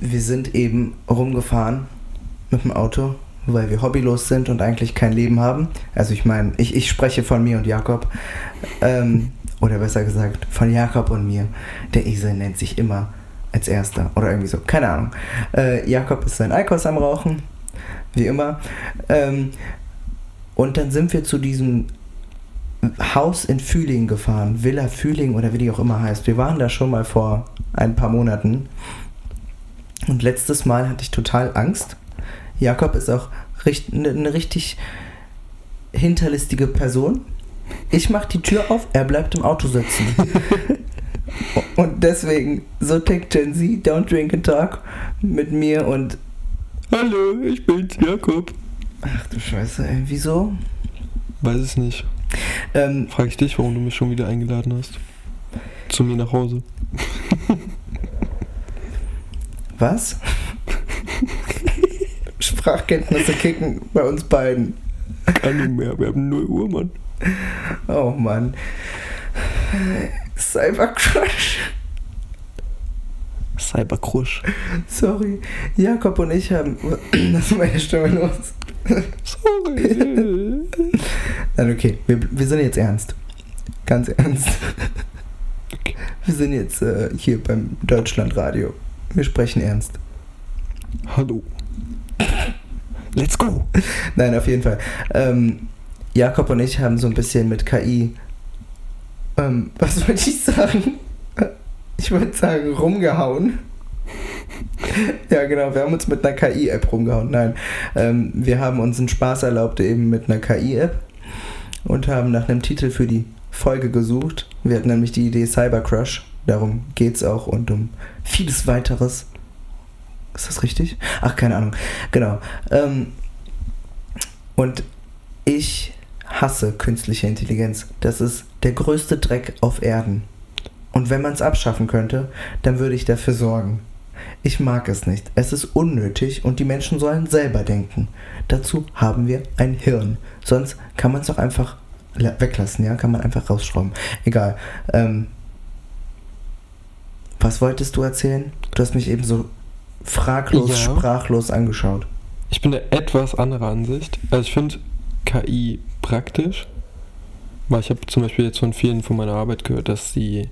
wir sind eben rumgefahren mit dem Auto, weil wir hobbylos sind und eigentlich kein Leben haben. Also ich meine, ich, ich spreche von mir und Jakob. Ähm, oder besser gesagt, von Jakob und mir. Der Esel nennt sich immer als erster oder irgendwie so. Keine Ahnung. Äh, Jakob ist sein Eikos am Rauchen, wie immer. Ähm, und dann sind wir zu diesem Haus in Fühling gefahren. Villa Fühling oder wie die auch immer heißt. Wir waren da schon mal vor ein paar Monaten. Und letztes Mal hatte ich total Angst. Jakob ist auch eine ne richtig hinterlistige Person. Ich mache die Tür auf, er bleibt im Auto sitzen. und deswegen, so tickt Gen Z, Don't Drink and Talk mit mir und. Hallo, ich bin's, Jakob. Ach du Scheiße, ey, wieso? Weiß es nicht. Ähm, Frag ich dich, warum du mich schon wieder eingeladen hast. Zu mir nach Hause. Was? Sprachkenntnisse kicken bei uns beiden. Kann nicht mehr, wir haben 0 Uhr, Mann. Oh Mann. Cybercrush. Cybercrush. Sorry. Jakob und ich haben. Lass meine Stimme los. Sorry. Nein, okay. Wir, wir sind jetzt ernst. Ganz ernst. Okay. Wir sind jetzt äh, hier beim Deutschlandradio. Wir sprechen ernst. Hallo. Let's go. Nein, auf jeden Fall. Ähm, Jakob und ich haben so ein bisschen mit KI. Ähm, was wollte ich sagen? Ich wollte sagen, rumgehauen. ja, genau, wir haben uns mit einer KI-App rumgehauen. Nein, ähm, wir haben uns einen Spaß erlaubt eben mit einer KI-App und haben nach einem Titel für die Folge gesucht. Wir hatten nämlich die Idee Cybercrush. Darum geht's auch und um vieles weiteres. Ist das richtig? Ach, keine Ahnung. Genau. Ähm, und ich hasse künstliche Intelligenz. Das ist der größte Dreck auf Erden. Und wenn man es abschaffen könnte, dann würde ich dafür sorgen. Ich mag es nicht. Es ist unnötig und die Menschen sollen selber denken. Dazu haben wir ein Hirn. Sonst kann man es doch einfach weglassen, ja? Kann man einfach rausschrauben. Egal. Ähm, was wolltest du erzählen? Du hast mich eben so fraglos, ja. sprachlos angeschaut. Ich bin der etwas anderer Ansicht. Also ich finde KI praktisch, weil ich habe zum Beispiel jetzt von vielen von meiner Arbeit gehört, dass sie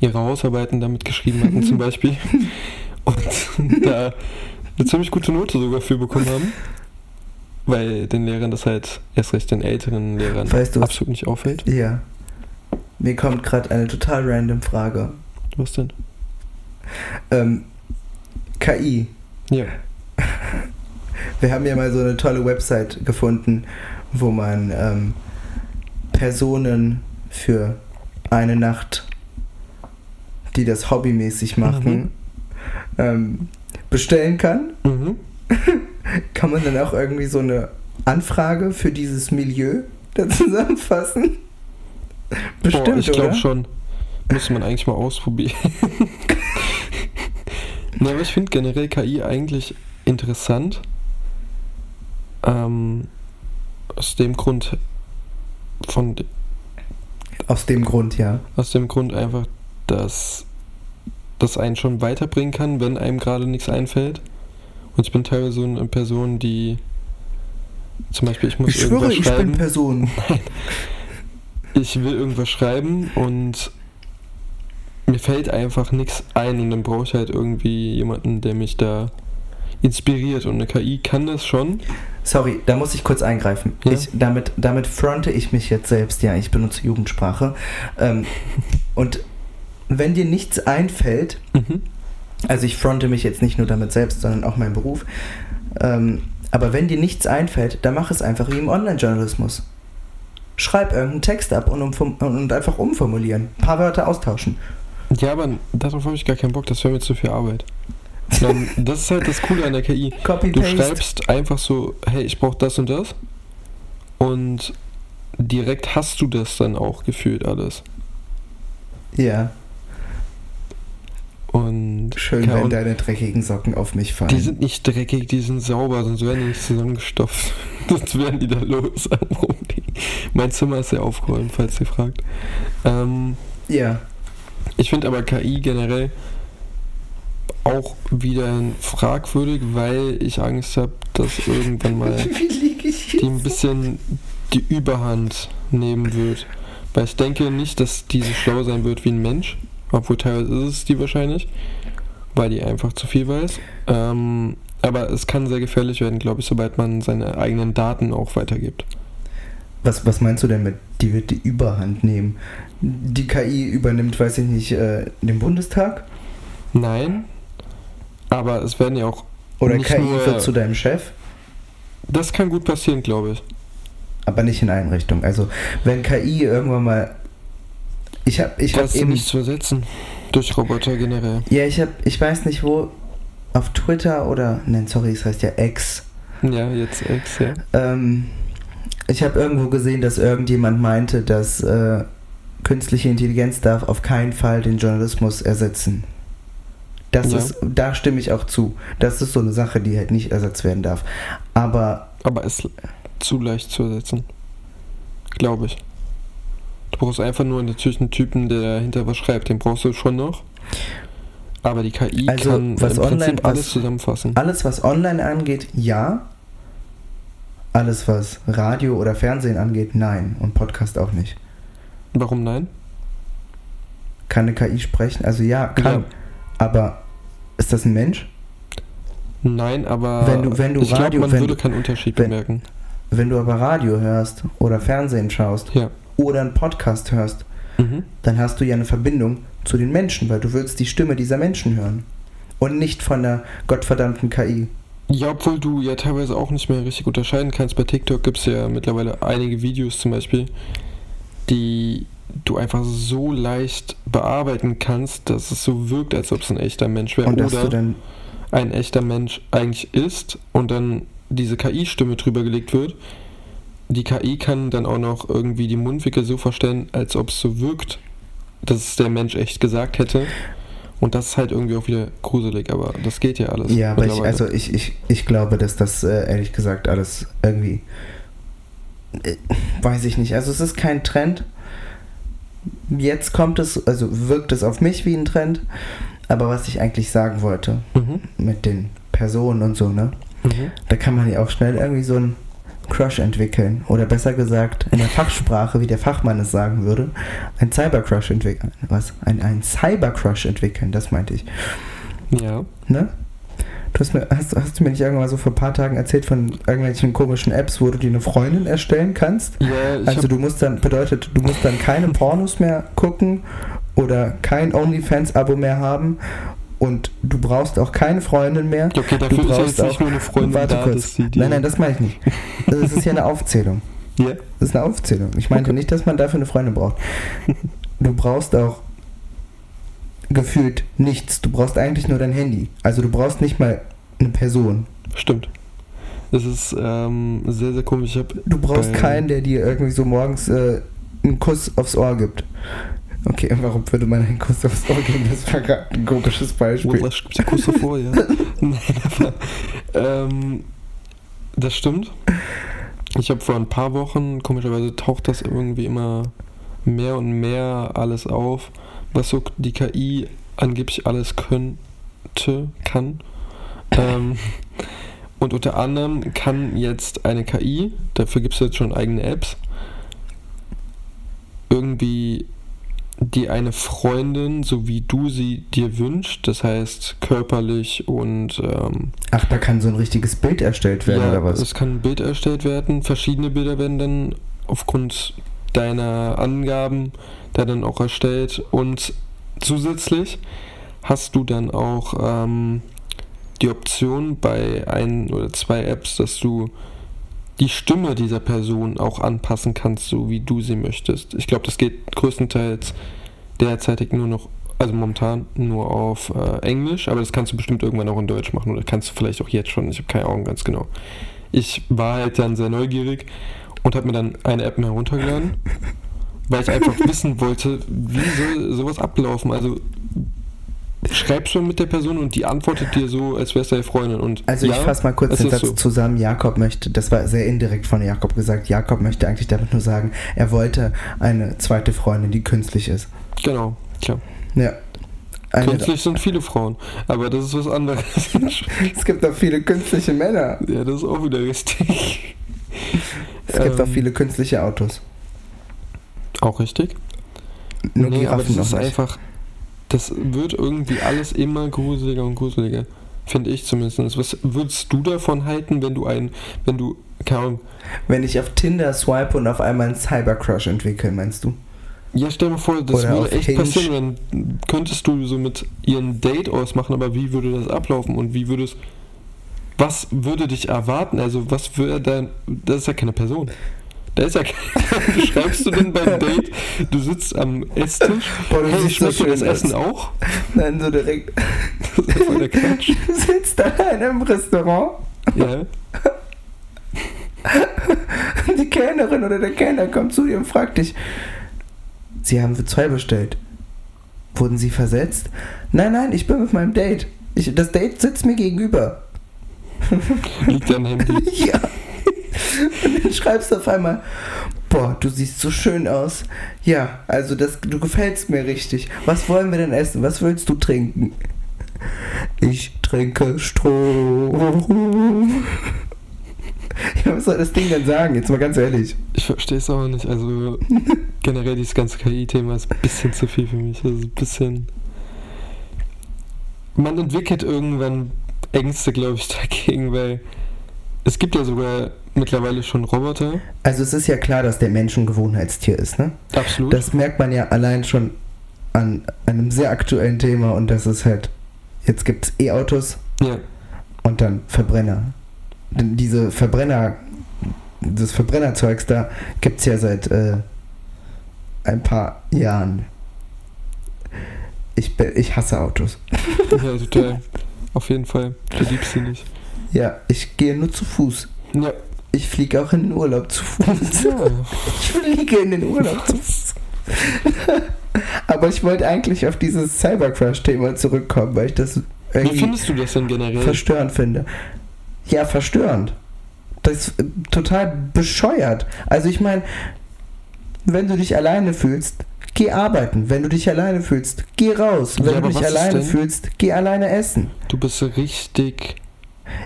ihre Hausarbeiten damit geschrieben hatten zum Beispiel und da eine ziemlich gute Note sogar für bekommen haben, weil den Lehrern das halt erst recht den älteren Lehrern weißt du, absolut nicht auffällt. Ja. Mir kommt gerade eine total random Frage. Was denn? Ähm, KI. Ja. Wir haben ja mal so eine tolle Website gefunden, wo man ähm, Personen für eine Nacht, die das hobbymäßig machen, mhm. ähm, bestellen kann. Mhm. kann man dann auch irgendwie so eine Anfrage für dieses Milieu da zusammenfassen? Bestimmt, Boah, ich glaube schon. Muss man eigentlich mal ausprobieren. ja, aber ich finde generell KI eigentlich interessant. Ähm, aus dem Grund von. Aus dem Grund, ja. Aus dem Grund einfach, dass das einen schon weiterbringen kann, wenn einem gerade nichts einfällt. Und ich bin teilweise so eine Person, die zum Beispiel, ich muss ich irgendwas schwöre, schreiben. Ich bin Person. Nein. Ich will irgendwas schreiben und mir fällt einfach nichts ein und dann brauche ich halt irgendwie jemanden, der mich da inspiriert und eine KI kann das schon. Sorry, da muss ich kurz eingreifen. Ja? Ich, damit, damit fronte ich mich jetzt selbst, ja, ich benutze Jugendsprache. Ähm, und wenn dir nichts einfällt, mhm. also ich fronte mich jetzt nicht nur damit selbst, sondern auch meinen Beruf, ähm, aber wenn dir nichts einfällt, dann mach es einfach wie im Online-Journalismus. Schreib irgendeinen Text ab und, um, und einfach umformulieren. Ein paar Wörter austauschen. Ja, aber darauf habe ich gar keinen Bock, das wäre mir zu viel Arbeit. Dann, das ist halt das Coole an der KI. Copy du schreibst einfach so, hey, ich brauche das und das. Und direkt hast du das dann auch gefühlt alles. Ja. Und schön, ja, wenn und deine dreckigen Socken auf mich fallen. Die sind nicht dreckig, die sind sauber, sonst wären die nicht zusammengestopft. sonst wären die da los. mein Zimmer ist sehr aufgeräumt, falls ihr fragt. Ähm, ja. Ich finde aber KI generell auch wieder fragwürdig, weil ich Angst habe, dass irgendwann mal die ein bisschen die Überhand nehmen wird. Weil ich denke nicht, dass die so schlau sein wird wie ein Mensch, obwohl teilweise ist es die wahrscheinlich, weil die einfach zu viel weiß. Ähm, aber es kann sehr gefährlich werden, glaube ich, sobald man seine eigenen Daten auch weitergibt. Was, was meinst du denn mit, die wird die Überhand nehmen? Die KI übernimmt, weiß ich nicht, äh, den Bundestag? Nein, aber es werden ja auch. Oder KI nur- wird zu deinem Chef? Das kann gut passieren, glaube ich. Aber nicht in allen Richtungen. Also, wenn KI irgendwann mal. Ich habe ich hab Das ist eben. nicht zu ersetzen. Durch Roboter generell. Ja, ich habe, ich weiß nicht wo, auf Twitter oder. Nein, sorry, es heißt ja X. Ja, jetzt Ex, ja. Ähm, ich habe irgendwo gesehen, dass irgendjemand meinte, dass äh, künstliche Intelligenz darf auf keinen Fall den Journalismus ersetzen. Das Ja. ist, da stimme ich auch zu. Das ist so eine Sache, die halt nicht ersetzt werden darf. Aber Aber ist zu leicht zu ersetzen. Glaube ich. Du brauchst einfach nur natürlich einen Typen, der dahinter was schreibt. Den brauchst du schon noch. Aber die KI Also, kann was im Prinzip online- alles was- zusammenfassen. alles, was online angeht, ja. Alles, was Radio oder Fernsehen angeht, nein. Und Podcast auch nicht. Warum nein? Kann eine KI sprechen? Also ja, kann. Ja. Aber ist das ein Mensch? Nein, aber Wenn du- wenn du ich glaube, Radio- man wenn würde keinen Unterschied wenn- bemerken. Wenn du aber Radio hörst oder Fernsehen schaust Ja. oder einen Podcast hörst, Mhm. dann hast du ja eine Verbindung zu den Menschen, weil du willst die Stimme dieser Menschen hören. Und nicht von der gottverdammten KI. Ja, obwohl du ja teilweise auch nicht mehr richtig unterscheiden kannst. Bei TikTok gibt es ja mittlerweile einige Videos zum Beispiel, die du einfach so leicht bearbeiten kannst, dass es so wirkt, als ob es ein echter Mensch wäre. Oder ein echter Mensch eigentlich ist und dann diese KI-Stimme drüber gelegt wird. Die KI kann dann auch noch irgendwie die Mundwinkel so verstellen, als ob es so wirkt, dass es der Mensch echt gesagt hätte. Und das ist halt irgendwie auch wieder gruselig, aber das geht ja alles. Ja, aber ich, also ich, ich, ich glaube, dass das äh, ehrlich gesagt alles irgendwie. Äh, weiß ich nicht. Also es ist kein Trend. Jetzt kommt es, also wirkt es auf mich wie ein Trend. Aber was ich eigentlich sagen wollte, Mhm. mit den Personen und so, ne? Mhm. Da kann man ja auch schnell irgendwie so einen Crush entwickeln. Oder besser gesagt, in der Fachsprache, wie der Fachmann es sagen würde, ein Cybercrush entwickeln. Was? Ein, ein Cybercrush entwickeln, das meinte ich. Ja. Ne? Du hast, mir, hast, hast du mir nicht irgendwann mal so vor ein paar Tagen erzählt von irgendwelchen komischen Apps, wo du dir eine Freundin erstellen kannst? Ja, ich Also du musst dann, bedeutet, du musst dann keine Pornos mehr gucken oder kein OnlyFans-Abo mehr haben und du brauchst auch keine Freundin mehr. okay, Du dafür ist ja brauchst jetzt nicht auch- nur eine Freundin Warte da, kurz. Nein, nein, das meine ich nicht. Das ist ja eine Aufzählung. Ja. Das ist eine Aufzählung. Ich meinte Okay. nicht, dass man dafür eine Freundin braucht. Du brauchst auch gefühlt nichts. Du brauchst eigentlich nur dein Handy. Also du brauchst nicht mal eine Person. Stimmt. Das ist ähm, sehr, sehr komisch. Du brauchst keinen, der dir irgendwie so morgens äh, einen Kuss aufs Ohr gibt. Okay, warum würde man einen Kuss aufs Ohr geben? Das war gerade ein komisches Beispiel. Ich dir kurz davor, ja. Nein, aber, ähm, das stimmt. Ich habe vor ein paar Wochen, komischerweise taucht das irgendwie immer mehr und mehr alles auf, was so die KI angeblich alles könnte, kann. Ähm, und unter anderem kann jetzt eine KI, dafür gibt es jetzt schon eigene Apps, irgendwie die eine Freundin, so wie du sie dir wünschst, das heißt körperlich und ähm, Ach, da kann so ein richtiges Bild erstellt werden ja, oder was? es kann ein Bild erstellt werden, verschiedene Bilder werden dann aufgrund deiner Angaben da dann auch erstellt und zusätzlich hast du dann auch ähm, die Option bei ein oder zwei Apps, dass du die Stimme dieser Person auch anpassen kannst, so wie du sie möchtest. Ich glaube, das geht größtenteils derzeitig nur noch, also momentan nur auf äh, Englisch, aber das kannst du bestimmt irgendwann auch in Deutsch machen oder kannst du vielleicht auch jetzt schon. Ich habe keine Ahnung ganz genau. Ich war halt dann sehr neugierig und habe mir dann eine App heruntergeladen, weil ich einfach wissen wollte, wie soll sowas ablaufen. Also schreibst du mit der Person und die antwortet dir so, als wär's deine Freundin. Und Also ich ja, fasse mal kurz den Satz so. zusammen. Jakob möchte, das war sehr indirekt von Jakob gesagt, Jakob möchte eigentlich damit nur sagen, er wollte eine zweite Freundin, die künstlich ist. Genau, klar. Ja. Eine, Künstlich sind viele Frauen, aber das ist was anderes. es gibt auch viele künstliche Männer. ja, das ist auch wieder richtig. Es gibt Ähm, auch viele künstliche Autos. Auch richtig? Nur nee, aber das ist nicht. einfach. Das wird irgendwie alles immer gruseliger und gruseliger. Finde ich zumindest. Was würdest du davon halten, wenn du ein, wenn du, keine Ahnung, Wenn ich auf Tinder swipe und auf einmal einen Cybercrush entwickle, meinst du? ja stell dir vor, das Oder würde echt Hinge. passieren, dann könntest du so mit ihren Date ausmachen, aber wie würde das ablaufen und wie würde es, was würde dich erwarten? Also was würde dein, das ist ja keine Person. Da ist ja keine, wie schreibst du denn beim Date? Du sitzt am Esstisch, Boah, du hey, so schmeckt dir das. Essen auch? Nein, so direkt. Das ist voll der Quatsch. Du sitzt allein im Restaurant Ja. die Kellnerin oder der Kellner kommt zu dir und fragt dich, Sie haben für zwei bestellt. Wurden Sie versetzt? Nein, nein, ich bin mit meinem Date. Ich, das Date sitzt mir gegenüber. Liegt am Handy. Ja. Schreibst du auf einmal, boah, du siehst so schön aus. Ja, also das, du gefällst mir richtig. Was wollen wir denn essen? Was willst du trinken? Ich trinke Strom. Ja, was soll das Ding denn sagen? Jetzt mal ganz ehrlich. Ich verstehe es auch nicht. Also generell dieses ganze KI-Thema ist ein bisschen zu viel für mich. Also ein bisschen. Man entwickelt irgendwann Ängste, glaube ich, dagegen, weil es gibt ja sogar mittlerweile schon Roboter. Also es ist ja klar, dass der Mensch ein Gewohnheitstier ist, ne? Absolut. Das merkt man ja allein schon an einem sehr aktuellen Thema und das ist halt, jetzt gibt es E-Autos ja. und dann Verbrenner. Denn diese Verbrenner, das Verbrennerzeugs da gibt es ja seit äh, ein paar Jahren. Ich, ich hasse Autos. ja, total. Auf jeden Fall. Du liebst sie nicht. Ja, ich gehe nur zu Fuß. Ja. Ich fliege auch in den Urlaub zu Fuß. ja. Ich fliege in den Urlaub zu Fuß. Aber ich wollte eigentlich auf dieses Cybercrush-Thema zurückkommen, weil ich das Wie irgendwie findest du das denn generell? verstörend finde. Ja, verstörend. Das ist äh, total bescheuert. Also ich meine, wenn du dich alleine fühlst, geh arbeiten. Wenn du dich alleine fühlst, geh raus. Wenn Ja, du dich alleine fühlst, geh alleine essen. Du bist richtig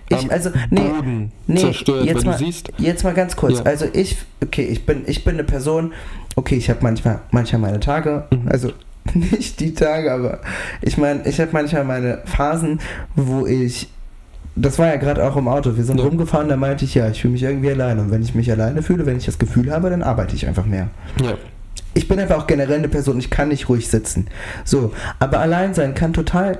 Ich, also, nee, Boden nee, zerstört, jetzt mal- du siehst, Jetzt mal ganz kurz. Ja. Also ich, okay, ich bin, ich bin eine Person, okay, ich habe manchmal, manchmal meine Tage, Mhm. also nicht die Tage, aber ich meine, ich habe manchmal meine Phasen, wo ich, das war ja gerade auch im Auto, wir sind Ja. rumgefahren, da meinte ich, ja, ich fühle mich irgendwie alleine und wenn ich mich alleine fühle, wenn ich das Gefühl habe, dann arbeite ich einfach mehr. ja, Ich bin einfach auch generell eine Person, ich kann nicht ruhig sitzen. So, aber allein sein kann total,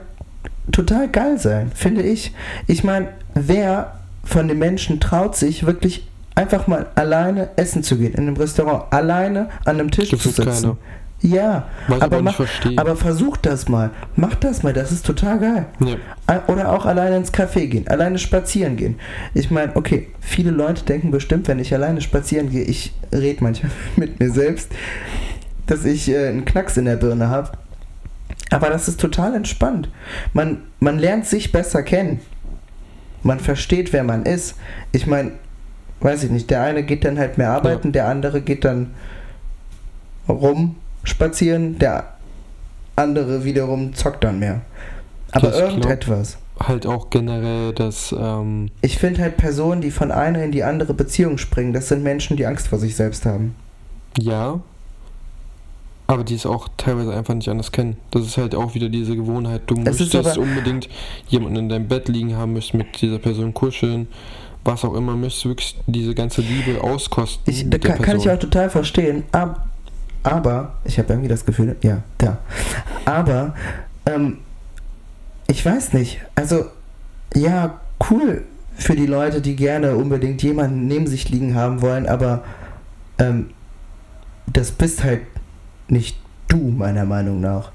total geil sein, finde ich. Ich meine, wer von den Menschen traut sich wirklich einfach mal alleine essen zu gehen in einem Restaurant, alleine an einem Tisch das zu sitzen? keiner. Ja, ich aber, mach, aber versuch das mal. Mach das mal, das ist total geil. ja. Oder auch alleine ins Café gehen, alleine spazieren gehen. Ich meine, okay, viele Leute denken bestimmt, wenn ich alleine spazieren gehe, ich rede manchmal mit mir selbst, dass ich äh, einen Knacks in der Birne habe. Aber das ist total entspannt. Man, man lernt sich besser kennen. Man versteht, wer man ist. Ich meine, weiß ich nicht, der eine geht dann halt mehr arbeiten, der andere geht dann rum spazieren, der andere wiederum zockt dann mehr. Aber Ich irgendetwas. halt auch generell das, ähm, Ich finde halt Personen, die von einer in die andere Beziehung springen, das sind Menschen, die Angst vor sich selbst haben. ja, aber die es auch teilweise einfach nicht anders kennen. Das ist halt auch wieder diese Gewohnheit. Du möchtest aber- unbedingt jemanden in deinem Bett liegen haben, möchtest mit dieser Person kuscheln, was auch immer, möchtest wirklich diese ganze Liebe auskosten. Ich, da kann, kann ich auch total verstehen, ab, aber, ich habe irgendwie das Gefühl, ja, da. Aber, ähm, ich weiß nicht, also, ja, cool für die Leute, die gerne unbedingt jemanden neben sich liegen haben wollen, aber, ähm, das bist halt nicht du, meiner Meinung nach.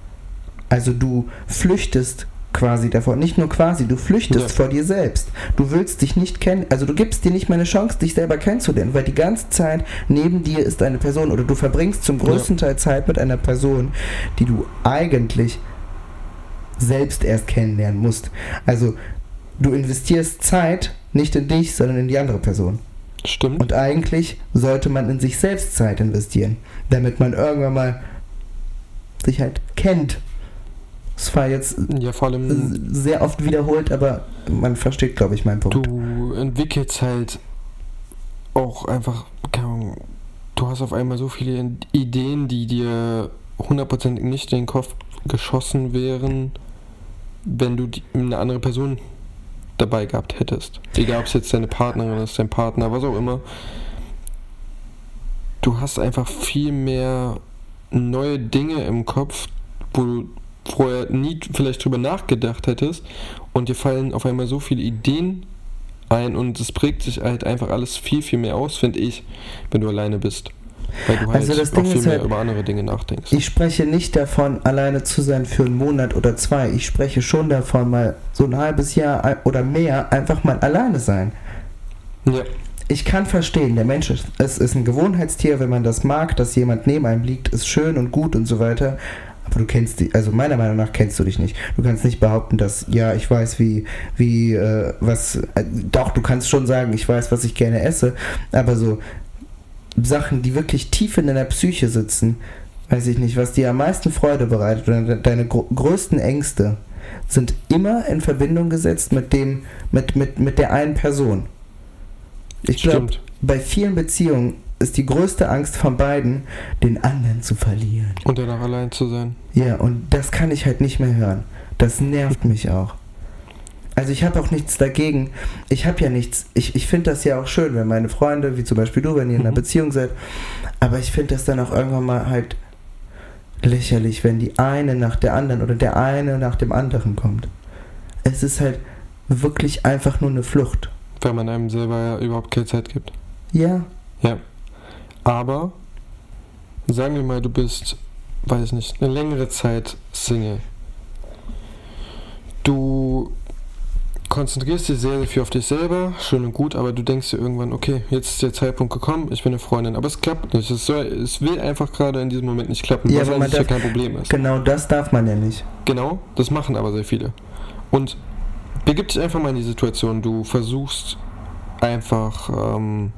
Also du flüchtest quasi davor, nicht nur quasi, du flüchtest Ja. vor dir selbst. Du willst dich nicht kennen, also du gibst dir nicht mal eine Chance, dich selber kennenzulernen, weil die ganze Zeit neben dir ist eine Person oder du verbringst zum größten Teil Zeit mit einer Person, die du eigentlich selbst erst kennenlernen musst. Also du investierst Zeit nicht in dich, sondern in die andere Person. Stimmt. Und eigentlich sollte man in sich selbst Zeit investieren, damit man irgendwann mal sich halt kennt. Das zwar jetzt Ja, vor allem, sehr oft wiederholt, aber man versteht, glaube ich, meinen Punkt. du entwickelst halt auch einfach, keine Ahnung, du hast auf einmal so viele Ideen, die dir hundertprozentig nicht in den Kopf geschossen wären, wenn du die, eine andere Person dabei gehabt hättest. Egal, ob es jetzt deine Partnerin ist, dein Partner, was auch immer. Du hast einfach viel mehr neue Dinge im Kopf, wo du vorher nie vielleicht drüber nachgedacht hättest und dir fallen auf einmal so viele Ideen ein und es prägt sich halt einfach alles viel, viel mehr aus, finde ich, wenn du alleine bist. Weil du halt Also das Ding viel ist mehr halt, über andere Dinge nachdenkst. Ich spreche nicht davon, alleine zu sein für einen Monat oder zwei. Ich spreche schon davon, mal so ein halbes Jahr oder mehr einfach mal alleine sein. ja, Ich kann verstehen, der Mensch ist, es ist ein Gewohnheitstier, wenn man das mag, dass jemand neben einem liegt, ist schön und gut und so weiter. Aber du kennst dich, also meiner Meinung nach kennst du dich nicht. Du kannst nicht behaupten, dass, ja, ich weiß, wie, wie, äh, was, äh, doch, du kannst schon sagen, ich weiß, was ich gerne esse, aber so Sachen, die wirklich tief in deiner Psyche sitzen, weiß ich nicht, was dir am meisten Freude bereitet oder de- deine größten Ängste, sind immer in Verbindung gesetzt mit dem, mit, mit, mit der einen Person. Ich glaube, bei vielen Beziehungen ist die größte Angst von beiden, den anderen zu verlieren. Und danach allein zu sein. Ja, und das kann ich halt nicht mehr hören. Das nervt mich auch. Also ich habe auch nichts dagegen. Ich habe ja nichts. Ich, ich finde das ja auch schön, wenn meine Freunde, wie zum Beispiel du, wenn ihr in einer Mhm. Beziehung seid. Aber ich finde das dann auch irgendwann mal halt lächerlich, wenn die eine nach der anderen oder der eine nach dem anderen kommt. Es ist halt wirklich einfach nur eine Flucht. Weil man einem selber ja überhaupt keine Zeit gibt. Ja, Ja. Aber sagen wir mal, du bist, weiß nicht, eine längere Zeit Single. Du konzentrierst dich sehr, sehr viel auf dich selber, schön und gut, aber du denkst dir irgendwann, okay, jetzt ist der Zeitpunkt gekommen, ich bin eine Freundin, aber es klappt nicht. Es, soll, es will einfach gerade in diesem Moment nicht klappen, Ja, was sich ja kein Problem ist. genau das darf man ja nicht. Genau, das machen aber sehr viele. Und begib dich einfach mal in die Situation, du versuchst einfach ähm,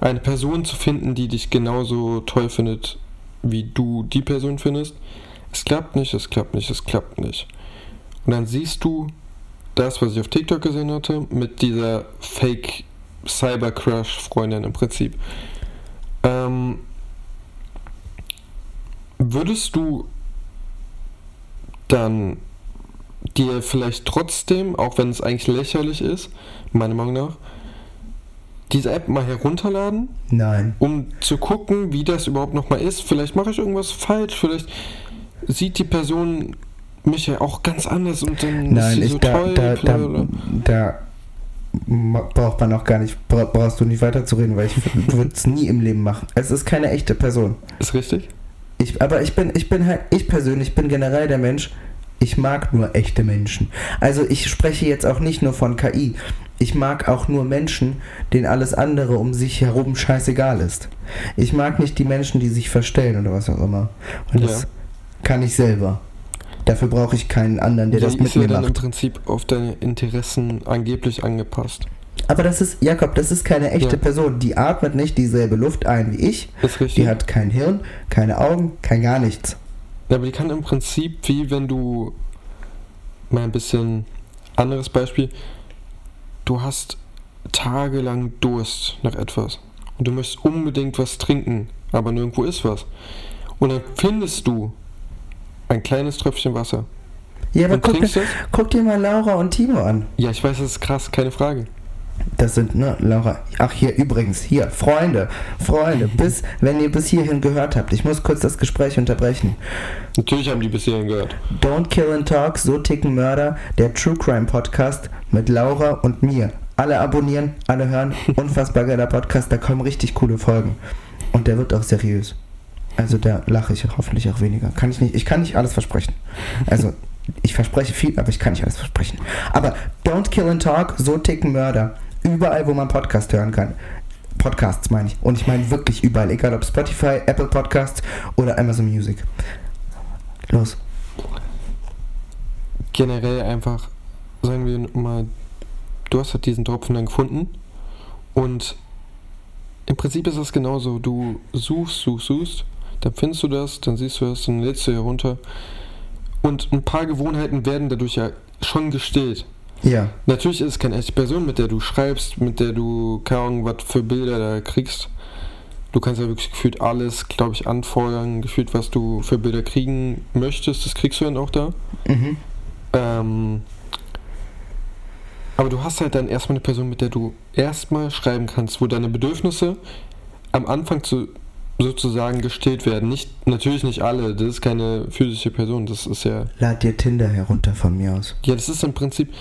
eine Person zu finden, die dich genauso toll findet, wie du die Person findest. Es klappt nicht, es klappt nicht, es klappt nicht. Und dann siehst du das, was ich auf TikTok gesehen hatte, mit dieser Fake Cyber Crush Freundin im Prinzip. Ähm, würdest du dann dir vielleicht trotzdem, auch wenn es eigentlich lächerlich ist, meiner Meinung nach, diese App mal herunterladen, Nein. um zu gucken, wie das überhaupt nochmal ist. Vielleicht mache ich irgendwas falsch, vielleicht sieht die Person mich ja auch ganz anders und dann Nein, ist ich, so da, toll. da, da, da braucht man auch gar nicht, bra- brauchst du nicht weiterzureden, weil ich würde es nie im Leben machen. Es ist keine echte Person. Ist richtig? Ich, aber ich bin, ich bin halt, ich persönlich bin generell der Mensch, ich mag nur echte Menschen. Also ich spreche jetzt auch nicht nur von KI. Ich mag auch nur Menschen, denen alles andere um sich herum scheißegal ist. Ich mag nicht die Menschen, die sich verstellen oder was auch immer. Und das Ja. kann ich selber. Dafür brauche ich keinen anderen, der Die das ist mit ja mir dann im macht. Prinzip auf deine Interessen angeblich angepasst. Aber das ist, Jakob, das ist keine echte Ja. Person. Die atmet nicht dieselbe Luft ein wie ich. Ist richtig? Die hat kein Hirn, keine Augen, kein gar nichts. Ja, aber die kann im Prinzip, wie wenn du mal ein bisschen anderes Beispiel, du hast tagelang Durst nach etwas und du möchtest unbedingt was trinken, aber nirgendwo ist was. Und dann findest du ein kleines Tröpfchen Wasser Ja, aber guck, guck dir mal Laura und Timo an. Ja, ich weiß, das ist krass, keine Frage. Das sind, ne, Laura. Ach, hier übrigens, hier, Freunde, Freunde, bis, wenn ihr bis hierhin gehört habt, ich muss kurz das Gespräch unterbrechen. Natürlich haben die bis hierhin gehört. Don't Kill and Talk, so ticken Mörder, der True Crime Podcast mit Laura und mir. Alle abonnieren, alle hören, unfassbar geiler Podcast, da kommen richtig coole Folgen. Und der wird auch seriös. Also da lache ich hoffentlich auch weniger. Kann ich nicht, ich kann nicht alles versprechen. Also, ich verspreche viel, aber ich kann nicht alles versprechen. Aber Don't Kill and Talk, so ticken Mörder. Überall, wo man Podcast hören kann. Podcasts meine ich. Und ich meine wirklich überall. Egal ob Spotify, Apple Podcasts oder Amazon Music. Los. generell einfach, sagen wir mal, du hast halt diesen Tropfen dann gefunden und im Prinzip ist das genauso. Du suchst, suchst, suchst, dann findest du das, dann siehst du das, dann lädst du hier runter Und ein paar Gewohnheiten werden dadurch ja schon gestillt. Ja. Natürlich ist es keine echte Person, mit der du schreibst, mit der du keine Ahnung, was für Bilder da kriegst. Du kannst ja wirklich gefühlt alles, glaube ich, anfordern, gefühlt, was du für Bilder kriegen möchtest, das kriegst du dann auch da. Mhm. Ähm, aber du hast halt dann erstmal eine Person, mit der du erstmal schreiben kannst, wo deine Bedürfnisse am Anfang zu, sozusagen gestillt werden. Nicht, natürlich nicht alle, das ist keine physische Person, das ist ja. Lad dir Tinder herunter von mir aus. Ja, das ist im Prinzip.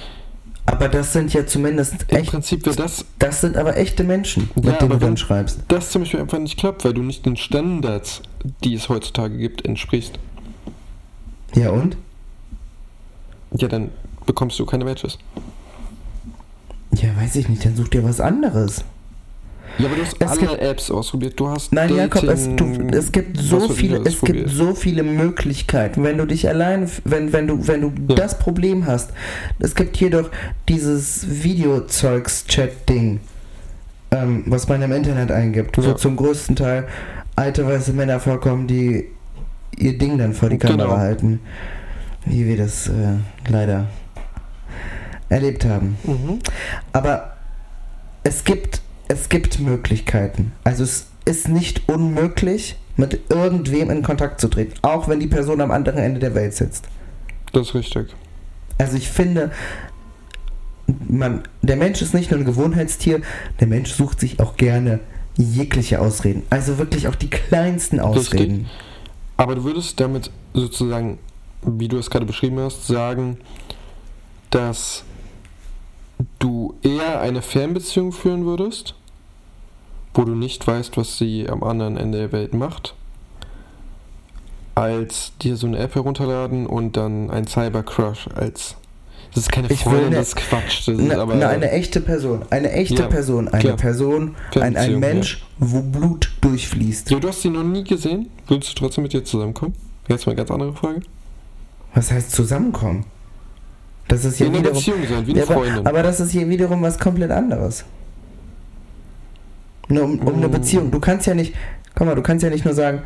Aber das sind ja zumindest Im echt. Prinzip wäre das, Das sind aber echte Menschen, mit Ja, denen du dann schreibst. das zum Beispiel einfach nicht klappt, weil du nicht den Standards, die es heutzutage gibt, entsprichst. Ja und? Ja, dann bekommst du keine Matches. Ja, weiß ich nicht, dann such dir was anderes. Ja, aber du hast Es alle gibt- Apps ausprobiert. Du hast Nein, Jakob, es, du, Dating- es gibt so viele, es gibt so viele Möglichkeiten. Wenn du dich allein, wenn, wenn du, wenn du Ja. das Problem hast, es gibt hier doch dieses Videozeugs-Chat-Ding, ähm, was man im Internet eingibt, wo Ja. zum größten Teil alte weiße Männer vorkommen, die ihr Ding dann vor die Kamera Genau. halten. Wie wir das äh, leider erlebt haben. Mhm. Aber es gibt, es gibt Möglichkeiten. Also es ist nicht unmöglich, mit irgendwem in Kontakt zu treten, auch wenn die Person am anderen Ende der Welt sitzt. Das ist richtig. Also ich finde, man, der Mensch ist nicht nur ein Gewohnheitstier, der Mensch sucht sich auch gerne jegliche Ausreden. Also wirklich auch die kleinsten Ausreden. Aber du würdest damit sozusagen, wie du es gerade beschrieben hast, sagen, dass du eher eine Fernbeziehung führen würdest, wo du nicht weißt, was sie am anderen Ende der Welt macht, als dir so eine App herunterladen und dann ein Cybercrush als. Das ist keine Ich will Freundin, eine- das ist Quatsch. Das ist Na, aber na, eine echte Person. Eine echte Ja, Person. Eine klar. Person, ein, ein Mensch, wo Blut durchfließt. Ja, du hast sie noch nie gesehen. Würdest du trotzdem mit ihr zusammenkommen? Jetzt mal eine ganz andere Frage. Was heißt zusammenkommen? Das ist ja in einer wiederum. Beziehung sein, wie eine Ja, aber, Freundin. aber das ist hier wiederum was komplett anderes. Nur um, um eine Mm. Beziehung. Du kannst ja nicht, komm mal, du kannst ja nicht nur sagen,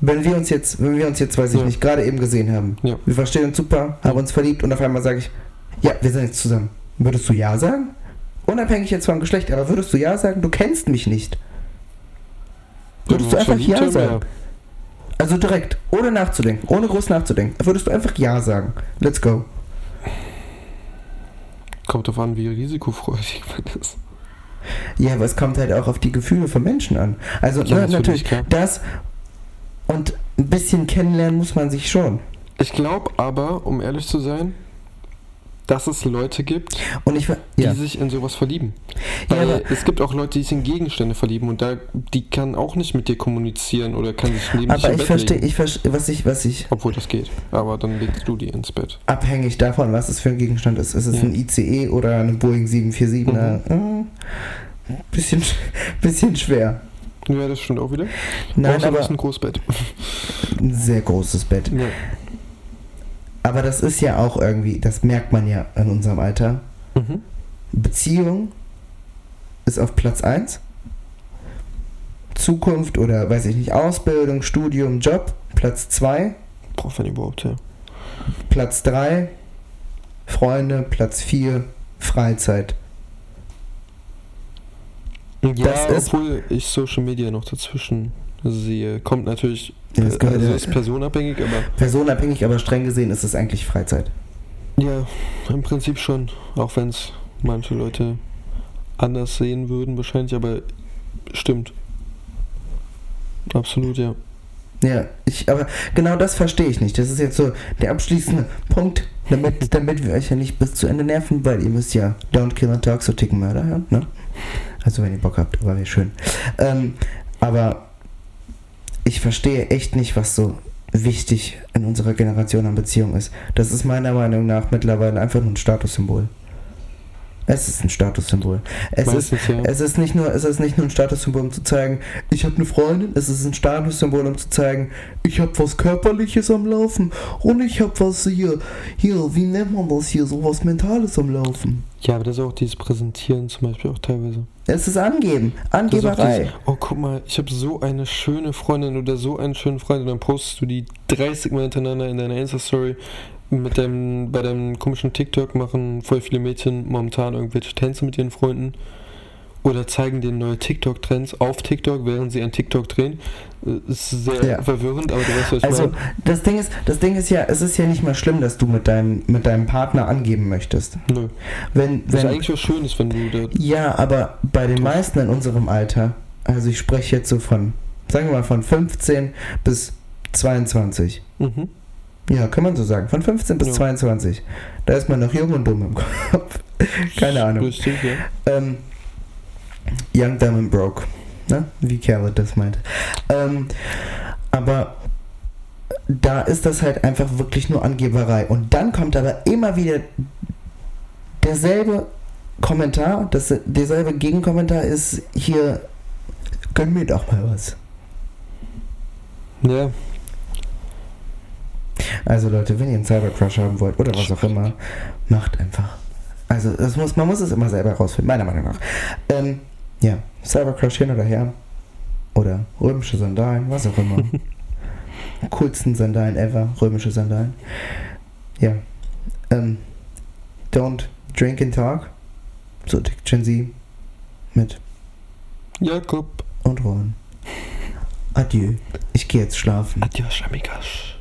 wenn wir uns jetzt, wenn wir uns jetzt, weiß ich Ja. nicht, gerade eben gesehen haben, Ja. wir verstehen uns super, haben uns verliebt und auf einmal sage ich, ja, wir sind jetzt zusammen. Würdest du ja sagen? Unabhängig jetzt vom Geschlecht, aber würdest du ja sagen, du kennst mich nicht? Würdest du einfach ja sagen? Also direkt, ohne nachzudenken, ohne groß nachzudenken, würdest du einfach ja sagen. Let's go. Kommt drauf an, wie risikofreudig man ist. Ja, aber es kommt halt auch auf die Gefühle von Menschen an. Also Ja, ne, natürlich, natürlich, klar. das und ein bisschen kennenlernen muss man sich schon. Ich glaube aber, um ehrlich zu sein, dass es Leute gibt, Und ich die ja, sich in sowas verlieben. Ja, Weil aber- es gibt auch Leute, die sich in Gegenstände verlieben und da, die kann auch nicht mit dir kommunizieren oder kann sich neben dich aber im ich Bett verstehe, ich verstehe, was ich, was ich Obwohl das geht. Aber dann legst du die ins Bett. abhängig davon, was es für ein Gegenstand ist. Ist es Ja. ein ICE oder eine Boeing 747? Mhm. Äh, bisschen, bisschen schwer. Ja, das stimmt auch wieder. Nein, du aber hast ein Großbett. ein sehr großes Bett. Ja. Aber das ist ja auch irgendwie, das merkt man ja in unserem Alter. Mhm. Beziehung ist auf Platz 1. Zukunft oder weiß ich nicht, Ausbildung, Studium, Job, Platz 2. Braucht man überhaupt, ja. Platz 3. Freunde, Platz 4. Freizeit. Ja, Das ist- obwohl ich Social Media noch dazwischen sehe. Kommt natürlich, Ja, das also ja- ist personabhängig, aber Personenabhängig, aber streng gesehen ist es eigentlich Freizeit. ja, im Prinzip schon. Auch wenn es manche Leute anders sehen würden wahrscheinlich, aber stimmt. Absolut, ja. Ja, ich, aber genau das verstehe ich nicht. Das ist jetzt so der abschließende Punkt, damit, damit wir euch ja nicht bis zu Ende nerven, weil ihr müsst ja Don't Kill and Talk so ticken Mörder hören, ne? Also wenn ihr Bock habt, aber wäre schön. Ähm, aber ich verstehe echt nicht, was so wichtig in unserer Generation an Beziehung ist. Das ist meiner Meinung nach mittlerweile einfach nur ein Statussymbol. Es ist ein Statussymbol. Es ist, ja. es ist nicht nur, es ist nicht nur ein Statussymbol, um zu zeigen, ich habe eine Freundin. Es ist ein Statussymbol, um zu zeigen, ich habe was Körperliches am Laufen und ich habe was hier, hier, wie nennt man das hier, so was Mentales am Laufen. Ja, aber das ist auch dieses Präsentieren zum Beispiel auch teilweise. Es ist Angeben, Angeberei. dieses, oh, guck mal, ich habe so eine schöne Freundin oder so einen schönen Freund und dann postest du die 30 Mal hintereinander in deiner Insta-Story. Mit deinem, bei deinem komischen TikTok machen voll viele Mädchen momentan irgendwelche Tänze mit ihren Freunden. Oder zeigen dir neue TikTok-Trends auf TikTok, während sie ein TikTok drehen. Äh, Ist sehr Ja. verwirrend, aber du weißt, was ich Also meine. das Ding ist, das Ding ist ja, es ist ja nicht mal schlimm, dass du mit deinem, mit deinem Partner angeben möchtest. Nö. Wenn, Das ist wenn, eigentlich was Schönes, wenn du da. ja, aber bei den meisten in unserem Alter, also ich spreche jetzt so von, sagen wir mal von 15 bis 22. Mhm. Ja, kann man so sagen. Von 15 bis Ja. 22. Da ist man noch jung und dumm im Kopf. Keine Ahnung. Richtig, ja. Ähm, Young, Dumb and Broke. Ne? Wie Khaled das meint. Ähm, aber da ist das halt einfach wirklich nur Angeberei. Und dann kommt aber immer wieder derselbe Kommentar, das, derselbe Gegenkommentar ist hier, gönn mir doch mal was. Ja, Also Leute, wenn ihr einen Cybercrush haben wollt oder was auch immer, macht einfach. Also das muss, man muss es immer selber rausfinden, meiner Meinung nach. Ähm, ja, Cybercrush hin oder her. Oder römische Sandalen, was auch immer. Coolsten Sandalen ever, römische Sandalen. Ja. Ähm, don't drink and talk. So tickt Gen Z mit Jakob. und Ron. Adieu. Ich gehe jetzt schlafen. Adios, amigos.